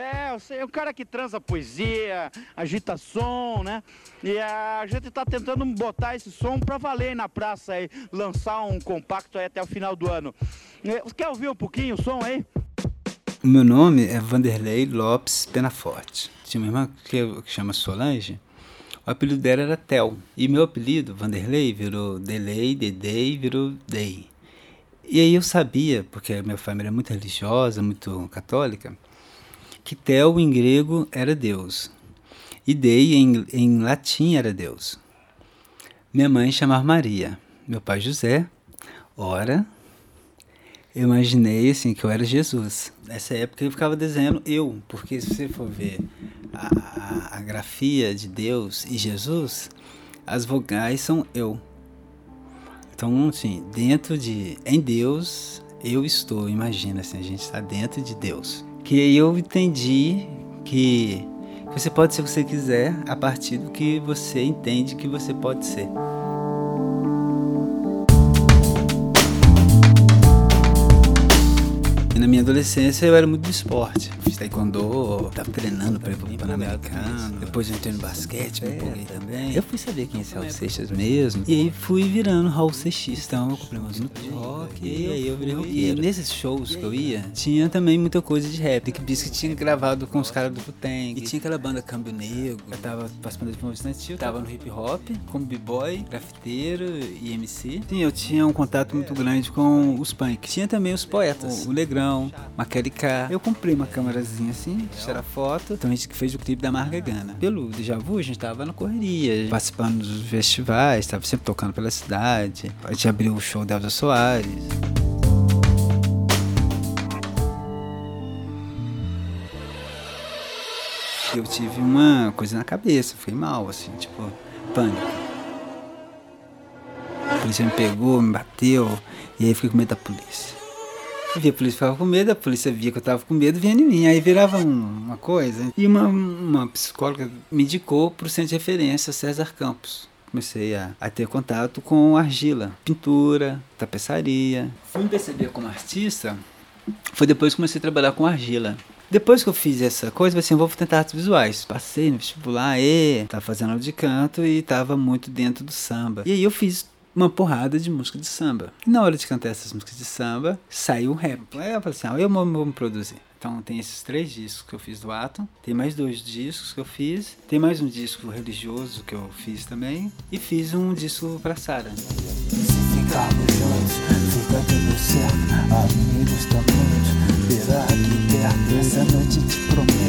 É, é um cara que transa poesia, agita som, né? E a gente tá tentando botar esse som pra valer na praça aí, lançar um compacto aí até o final do ano. É, quer ouvir um pouquinho o som aí? Meu nome é Vanderlei Lopes Penaforte. Tinha uma irmã que, que chama Solange. O apelido dela era Tel. E meu apelido, Vanderlei, virou Delei, Dedei, virou Dei. E aí eu sabia, porque a minha família é muito religiosa, muito católica, que Tel em grego era Deus. E Dei em, em latim era Deus. Minha mãe chamava Maria. Meu pai José. Ora, eu imaginei assim que eu era Jesus. Nessa época eu ficava desenhando eu, porque se você for ver a, a- a grafia de Deus e Jesus, as vogais são eu. Então, assim, dentro de em Deus eu estou. Imagina assim, a gente está dentro de Deus. Que eu entendi que você pode ser o que você quiser a partir do que você entende que você pode ser. Na minha adolescência eu era muito do esporte. Fiz taekwondo, tava treinando para ir pro Pan-Americano. Depois eu entrei no basquete, me empolguei também. Eu fui saber quem é Raul Seixas mesmo. E aí fui virando Raul Seixista. Então eu comprei umas no rock e aí eu virei roqueiro. E nesses shows que eu ia, tinha também muita coisa de rap. Nick Biscuit tinha gravado com os caras do Wu-Tang. E tinha aquela banda Câmbio Negro. Eu tava participando de uma estudantil. Tava no hip hop, como b-boy, grafiteiro e MC. Sim, eu tinha um contato muito grande com os punk. Tinha também os poetas. O Negrão, Maquele K. Eu comprei uma câmerazinha assim, tirar foto. Então a gente fez o clipe da Marga Gana. Pelo Deja Vu, a gente tava na correria, participando dos festivais, tava sempre tocando pela cidade. A gente abriu o show da Elza Soares. Eu tive uma coisa na cabeça, fiquei mal, assim, tipo, pânico. A polícia me pegou, me bateu, e aí fiquei com medo da polícia. A polícia ficava com medo, a polícia via que eu tava com medo, vinha em mim. Aí virava um- uma coisa. E uma, uma psicóloga me indicou pro centro de referência César Campos. Comecei a, a ter contato com argila, pintura, tapeçaria. Fui me perceber como artista, foi depois que comecei a trabalhar com argila. Depois que eu fiz essa coisa, assim, eu vou tentar artes visuais. Passei no vestibular, e tava fazendo aula de canto e tava muito dentro do samba. E aí eu fiz uma porrada de música de samba. E na hora de cantar essas músicas de samba, saiu um rap. Aí eu falei assim, ah, eu vou, vou me produzir. Então tem esses três discos que eu fiz do Atom, tem mais dois discos que eu fiz, tem mais um disco religioso que eu fiz também, e fiz um disco pra Sara. Essa noite te prometo.